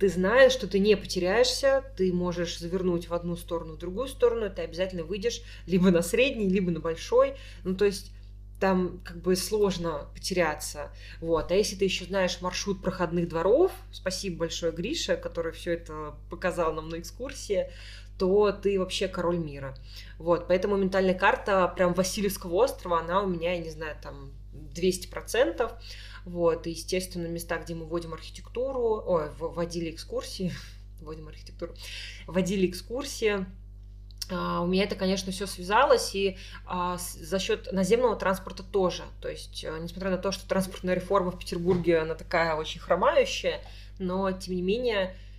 ты знаешь, что ты не потеряешься, ты можешь завернуть в одну сторону, в другую сторону, ты обязательно выйдешь либо на средний, либо на большой. Ну, то есть там как бы сложно потеряться. Вот. А если ты еще знаешь маршрут проходных дворов, спасибо большое Грише, который все это показал нам на экскурсии, то ты вообще король мира. Вот, поэтому ментальная карта прям Васильевского острова, она у меня, я не знаю, там 200%. Вот, и, естественно, места, где мы вводим архитектуру, ой, вводили экскурсии, вводим архитектуру, водили экскурсии, у меня это, конечно, все связалось, и uh, за счет наземного транспорта тоже. То есть, uh, несмотря на то, что транспортная реформа в Петербурге, она такая очень хромающая, но, тем не менее, а,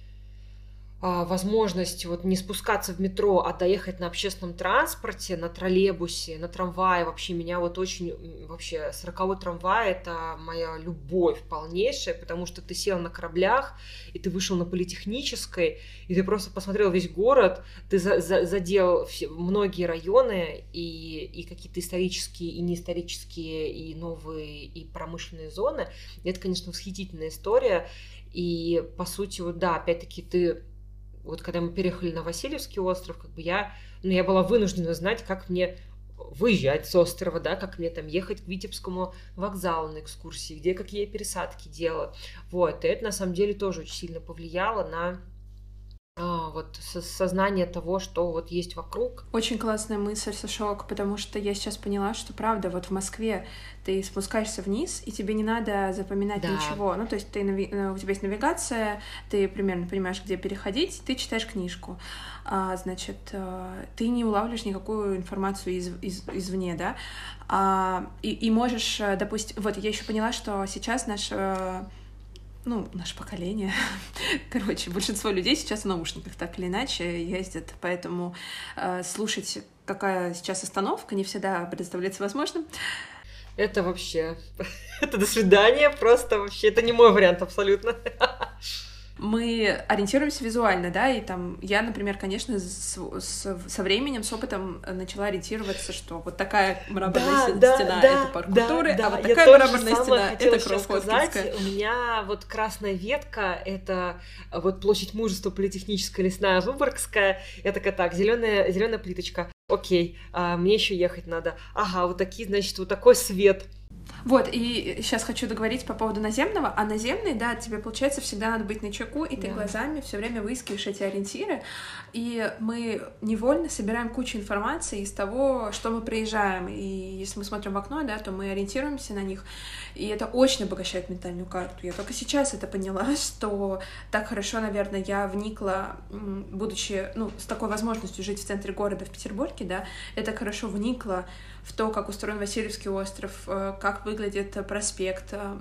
возможность вот не спускаться в метро, а доехать на общественном транспорте, на троллейбусе, на трамвае, вообще меня вот очень, вообще, сороковой трамвай — это моя любовь полнейшая, потому что ты сел на кораблях, и ты вышел на политехнической, и ты просто посмотрел весь город, ты за, за, задел все, многие районы, и, и какие-то исторические, и неисторические, и новые, и промышленные зоны. И это, конечно, восхитительная история, и, по сути, вот да, опять-таки ты вот когда мы переехали на Васильевский остров, как бы я, ну, я была вынуждена знать, как мне выезжать с острова, да, как мне там ехать к Витебскому вокзалу на экскурсии, где какие пересадки делать. Вот, и это на самом деле тоже очень сильно повлияло на вот сознание того, что вот есть вокруг. Очень классная мысль, Сашок, потому что я сейчас поняла, что правда, вот в Москве ты спускаешься вниз, и тебе не надо запоминать да. ничего. Ну, то есть ты, э, у тебя есть навигация, ты примерно понимаешь, где переходить, ты читаешь книжку. А, значит, э, ты не улавливаешь никакую информацию из, из, извне, да, а, и, и можешь, э, допустим, вот я еще поняла, что сейчас наш ну, наше поколение, короче, большинство людей сейчас в наушниках так или иначе ездят, поэтому э, слушать, какая сейчас остановка, не всегда представляется возможным. Это вообще, это до свидания, просто вообще, это не мой вариант абсолютно. мы ориентируемся визуально, да, и там я, например, конечно, с, с, со временем, с опытом начала ориентироваться, что вот такая мраморная да, стена да, это парк да, культуры, да, а вот такая мраморная стена это сказать. У меня вот красная ветка это вот площадь мужества политехническая лесная Выборгская, я такая так, зеленая зеленая плиточка. Окей, а, мне еще ехать надо. Ага, вот такие, значит, вот такой свет. Вот, и сейчас хочу договорить по поводу наземного. А наземный, да, тебе, получается, всегда надо быть на чеку, и ты да. глазами все время выискиваешь эти ориентиры. И мы невольно собираем кучу информации из того, что мы приезжаем. И если мы смотрим в окно, да, то мы ориентируемся на них. И это очень обогащает ментальную карту. Я только сейчас это поняла, что так хорошо, наверное, я вникла, будучи, ну, с такой возможностью жить в центре города в Петербурге, да, это хорошо вникла в то, как устроен Васильевский остров, э, как выглядит проспект, э,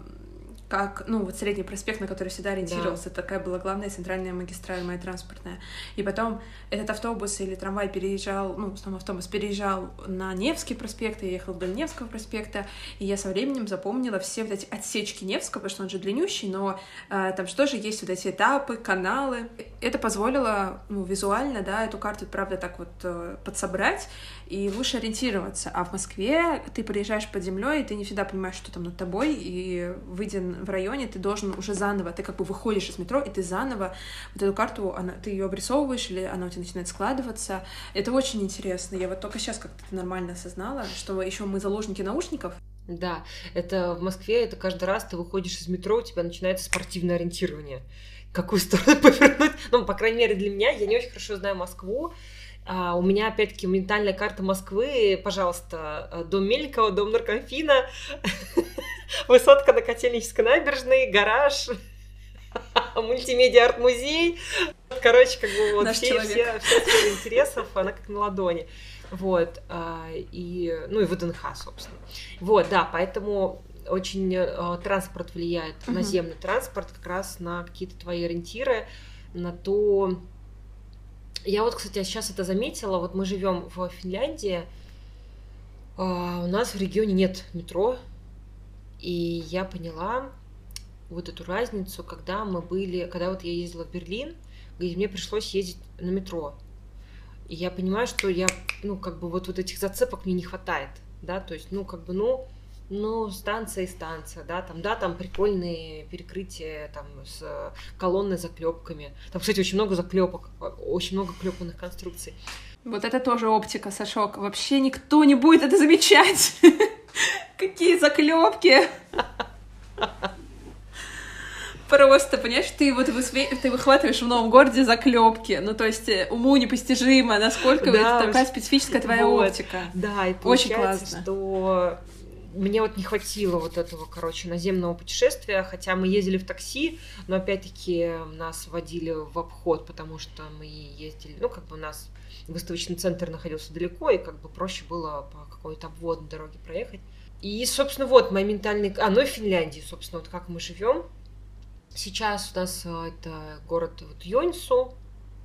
как, ну, вот средний проспект, на который всегда ориентировался, да. такая была главная центральная магистраль моя транспортная. И потом этот автобус или трамвай переезжал, ну, в основном автобус переезжал на Невский проспект, я ехала вдоль Невского проспекта, и я со временем запомнила все вот эти отсечки Невского, потому что он же длиннющий, но э, там же есть вот эти этапы, каналы. Это позволило, ну, визуально, да, эту карту, правда, так вот э, подсобрать и лучше ориентироваться. А в Москве ты приезжаешь под землей, и ты не всегда понимаешь, что там над тобой, и выйдя в районе, ты должен уже заново, ты как бы выходишь из метро, и ты заново вот эту карту, она, ты ее обрисовываешь, или она у тебя начинает складываться. Это очень интересно. Я вот только сейчас как-то нормально осознала, что еще мы заложники наушников. Да, это в Москве, это каждый раз ты выходишь из метро, у тебя начинается спортивное ориентирование. Какую сторону повернуть? Ну, по крайней мере, для меня, я не очень хорошо знаю Москву, а, у меня, опять-таки, ментальная карта Москвы. Пожалуйста, дом Мельникова, дом Наркомфина, высотка на Котельнической набережной, гараж, мультимедиа-арт-музей. Короче, как бы вот все, все, все сферы интересов, она как на ладони. Вот, а, и, ну и ВДНХ, собственно. Вот, да, поэтому очень э, транспорт влияет, наземный транспорт как раз на какие-то твои ориентиры, на то, я вот, кстати, сейчас это заметила. Вот мы живем в Финляндии. А, у нас в регионе нет метро. И я поняла вот эту разницу, когда мы были, когда вот я ездила в Берлин, где мне пришлось ездить на метро. И я понимаю, что я, ну, как бы вот, вот этих зацепок мне не хватает, да, то есть, ну, как бы, ну, ну, станция и станция, да, там, да, там прикольные перекрытия, там, с колонной заклепками. Там, кстати, очень много заклепок, очень много клепанных конструкций. Вот это тоже оптика, Сашок. Вообще никто не будет это замечать. Какие заклепки! Просто, понимаешь, ты вот высве... ты выхватываешь в новом городе заклепки. Ну, то есть э, уму непостижимо, насколько да, это такая специфическая твоя вот. оптика. Да, и Очень классно. что мне вот не хватило вот этого, короче, наземного путешествия, хотя мы ездили в такси, но опять-таки нас водили в обход, потому что мы ездили, ну, как бы у нас выставочный центр находился далеко, и как бы проще было по какой-то обводной дороге проехать. И, собственно, вот мои ментальные... А, ну и Финляндии, собственно, вот как мы живем. Сейчас у нас а, это город вот Йонсу,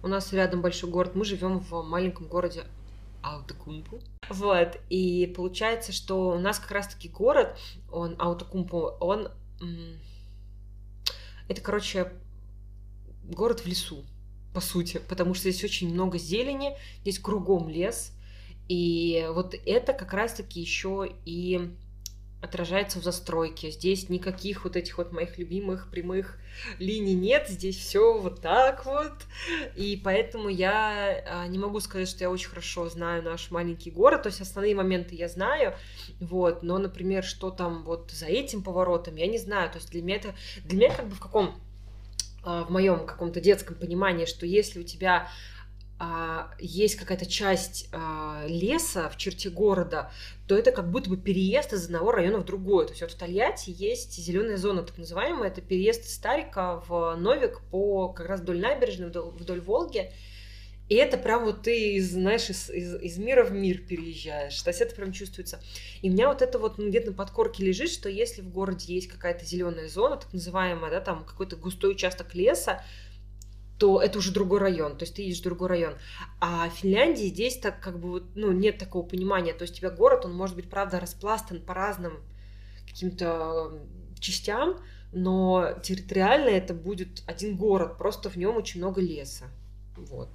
у нас рядом большой город, мы живем в маленьком городе Аутокумпу. Вот, и получается, что у нас как раз-таки город, он, Аутокумпу, он, это, короче, город в лесу, по сути, потому что здесь очень много зелени, здесь кругом лес, и вот это как раз-таки еще и отражается в застройке. Здесь никаких вот этих вот моих любимых прямых линий нет, здесь все вот так вот. И поэтому я а, не могу сказать, что я очень хорошо знаю наш маленький город, то есть основные моменты я знаю, вот, но, например, что там вот за этим поворотом, я не знаю, то есть для меня это, для меня как бы в каком, а, в моем каком-то детском понимании, что если у тебя есть какая-то часть а, леса в черте города, то это как будто бы переезд из одного района в другой. То есть вот в Тольятти есть зеленая зона, так называемая, это переезд Старика в Новик по как раз вдоль набережной, вдоль, вдоль Волги. И это прям вот ты, из, знаешь, из, из, из мира в мир переезжаешь. То есть это прям чувствуется. И у меня вот это вот ну, где-то на подкорке лежит, что если в городе есть какая-то зеленая зона, так называемая, да, там какой-то густой участок леса, то это уже другой район, то есть ты едешь в другой район. А в Финляндии здесь так как бы ну, нет такого понимания, то есть у тебя город, он может быть, правда, распластан по разным каким-то частям, но территориально это будет один город, просто в нем очень много леса. Вот.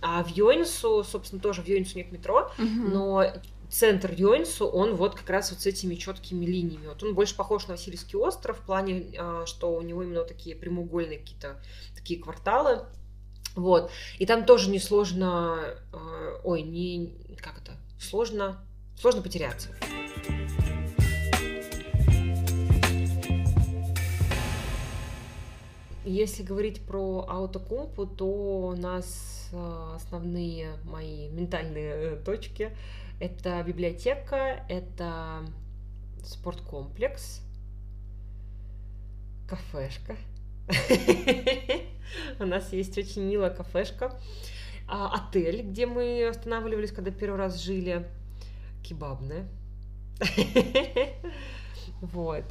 А в Йонсу, собственно, тоже в Йонсу нет метро, угу. но центр Йонсу, он вот как раз вот с этими четкими линиями. Вот он больше похож на Васильевский остров в плане, а, что у него именно такие прямоугольные какие-то такие кварталы. Вот. И там тоже несложно, э, ой, не, как это, сложно, сложно потеряться. Если говорить про аутокомпу, то у нас э, основные мои ментальные э, точки это библиотека, это спорткомплекс, кафешка, У нас есть очень милая кафешка, а, отель, где мы останавливались, когда первый раз жили, кебабная. Вот.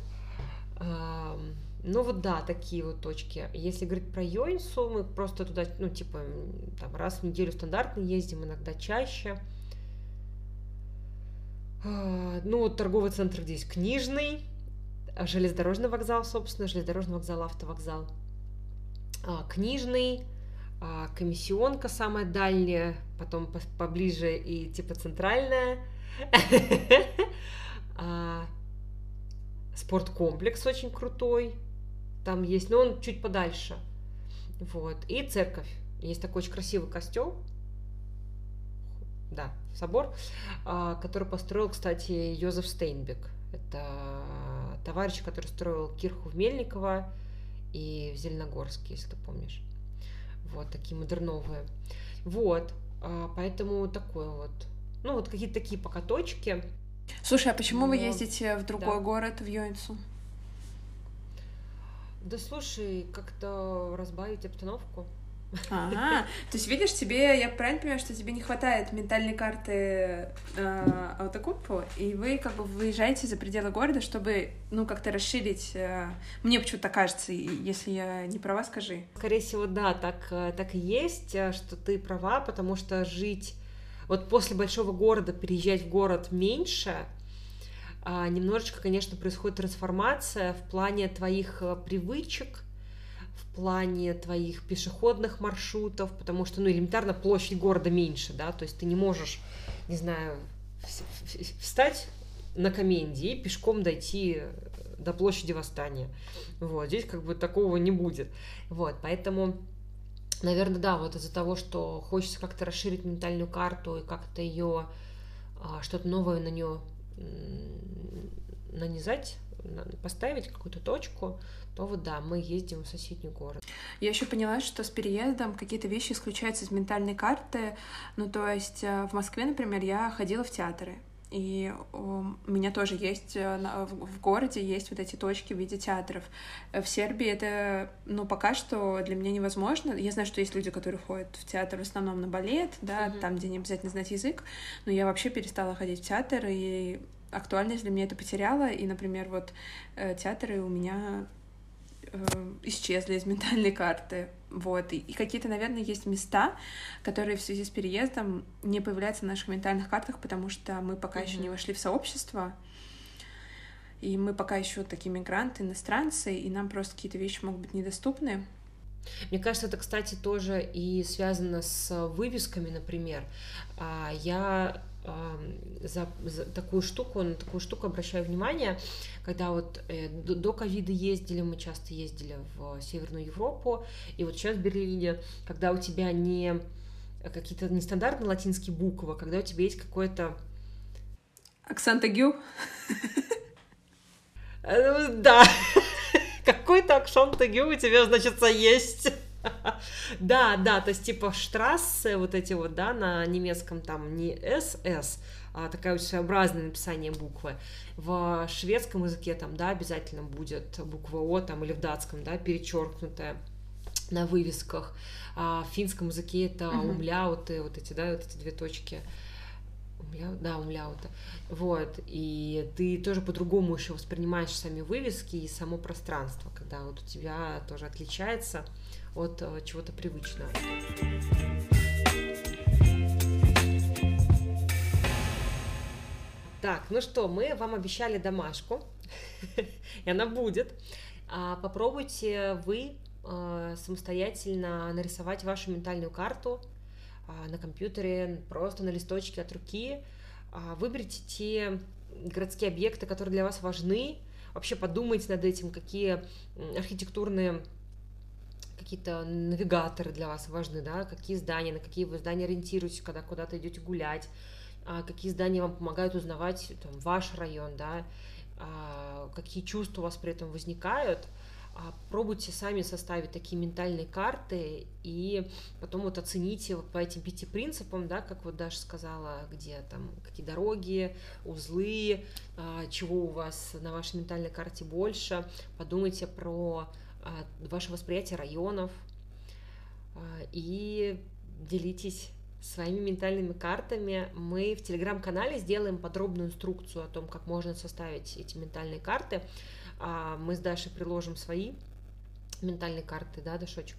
Ну вот да, такие вот точки. Если говорить про Йонсу, мы просто туда, ну типа, там раз в неделю стандартно ездим, иногда чаще. А, ну вот торговый центр здесь книжный, железнодорожный вокзал, собственно, железнодорожный вокзал, автовокзал, а, книжный, а, комиссионка самая дальняя, потом поближе и типа центральная, спорткомплекс очень крутой, там есть, но он чуть подальше, вот, и церковь, есть такой очень красивый костел, да, собор, который построил, кстати, Йозеф Стейнбек, это товарищ, который строил кирху в Мельниково и в Зеленогорске, если ты помнишь. Вот, такие модерновые. Вот, а, поэтому такое вот. Ну, вот какие-то такие пока точки. Слушай, а почему Но... вы ездите в другой да. город, в Йонсу? Да слушай, как-то разбавить обстановку. Ага, то есть, видишь, тебе, я правильно понимаю, что тебе не хватает ментальной карты э, аутокупу, и вы как бы выезжаете за пределы города, чтобы, ну, как-то расширить, э, мне почему-то кажется, если я не права, скажи. Скорее всего, да, так, э, так и есть, э, что ты права, потому что жить, вот после большого города переезжать в город меньше, э, немножечко, конечно, происходит трансформация в плане твоих э, привычек, в плане твоих пешеходных маршрутов, потому что, ну, элементарно площадь города меньше, да, то есть ты не можешь, не знаю, встать на коменде и пешком дойти до площади Восстания. Вот, здесь как бы такого не будет. Вот, поэтому, наверное, да, вот из-за того, что хочется как-то расширить ментальную карту и как-то ее, а, что-то новое на нее нанизать, поставить какую-то точку, то вот да, мы ездим в соседний город. Я еще поняла, что с переездом какие-то вещи исключаются из ментальной карты. Ну, то есть э, в Москве, например, я ходила в театры. И у меня тоже есть э, в городе есть вот эти точки в виде театров. В Сербии это, ну, пока что для меня невозможно. Я знаю, что есть люди, которые ходят в театр в основном на балет, да, mm-hmm. там, где не обязательно знать язык, но я вообще перестала ходить в театр, и актуальность для меня это потеряла. И, например, вот э, театры у меня э, исчезли из ментальной карты. Вот. И, и какие-то, наверное, есть места, которые в связи с переездом не появляются в наших ментальных картах, потому что мы пока mm-hmm. еще не вошли в сообщество. И мы пока еще такие мигранты, иностранцы, и нам просто какие-то вещи могут быть недоступны. Мне кажется, это, кстати, тоже и связано с вывесками, например. А, я за, за такую штуку, на такую штуку обращаю внимание, когда вот э, до ковида ездили, мы часто ездили в Северную Европу, и вот сейчас в Берлине, когда у тебя не какие-то нестандартные латинские буквы, когда у тебя есть какое-то... Аксанта Гю? Э, да, какой-то акцент у тебя, значит, есть. Да, да, то есть типа штрассы вот эти вот, да, на немецком там не СС, а такая очень своеобразное написание буквы. В шведском языке там, да, обязательно будет буква О там или в датском, да, перечеркнутая на вывесках. А в финском языке это умляуты, вот эти, да, вот эти две точки. Умляу, да, умляута. Вот, и ты тоже по-другому еще воспринимаешь сами вывески и само пространство, когда вот у тебя тоже отличается от э, чего-то привычного. Так, ну что, мы вам обещали домашку, и она будет. А попробуйте вы э, самостоятельно нарисовать вашу ментальную карту а, на компьютере, просто на листочке от руки. А, выберите те городские объекты, которые для вас важны. Вообще подумайте над этим, какие архитектурные какие-то навигаторы для вас важны, да, какие здания, на какие вы здания ориентируетесь, когда куда-то идете гулять, а, какие здания вам помогают узнавать там, ваш район, да, а, какие чувства у вас при этом возникают, а, пробуйте сами составить такие ментальные карты и потом вот оцените вот по этим пяти принципам, да, как вот Даша сказала, где там какие дороги, узлы, чего у вас на вашей ментальной карте больше, подумайте про ваше восприятие районов а, и делитесь своими ментальными картами. Мы в телеграм-канале сделаем подробную инструкцию о том, как можно составить эти ментальные карты. А, мы с Дашей приложим свои ментальные карты, да, Дашочек?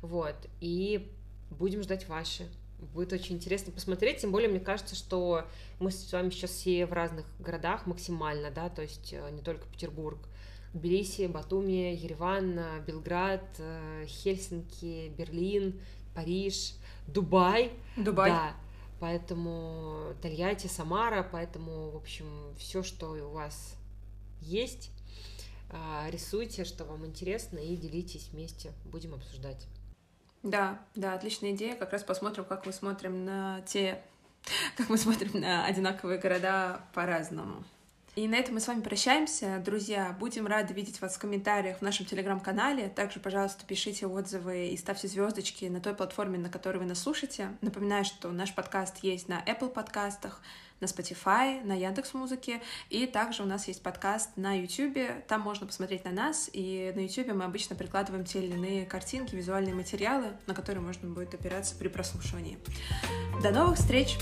Вот, и будем ждать ваши. Будет очень интересно посмотреть, тем более мне кажется, что мы с вами сейчас все в разных городах максимально, да, то есть э, не только Петербург, Тбилиси, Батуми, Ереван, Белград, э, Хельсинки, Берлин, Париж, Дубай. Дубай. Да. Поэтому Тольятти, Самара, поэтому, в общем, все, что у вас есть, э, рисуйте, что вам интересно, и делитесь вместе, будем обсуждать. Да, да, отличная идея. Как раз посмотрим, как мы смотрим на те, как мы смотрим на одинаковые города по-разному. И на этом мы с вами прощаемся. Друзья, будем рады видеть вас в комментариях в нашем телеграм-канале. Также, пожалуйста, пишите отзывы и ставьте звездочки на той платформе, на которой вы нас слушаете. Напоминаю, что наш подкаст есть на Apple подкастах, на Spotify, на Яндекс Музыке, и также у нас есть подкаст на YouTube. Там можно посмотреть на нас, и на YouTube мы обычно прикладываем те или иные картинки, визуальные материалы, на которые можно будет опираться при прослушивании. До новых встреч!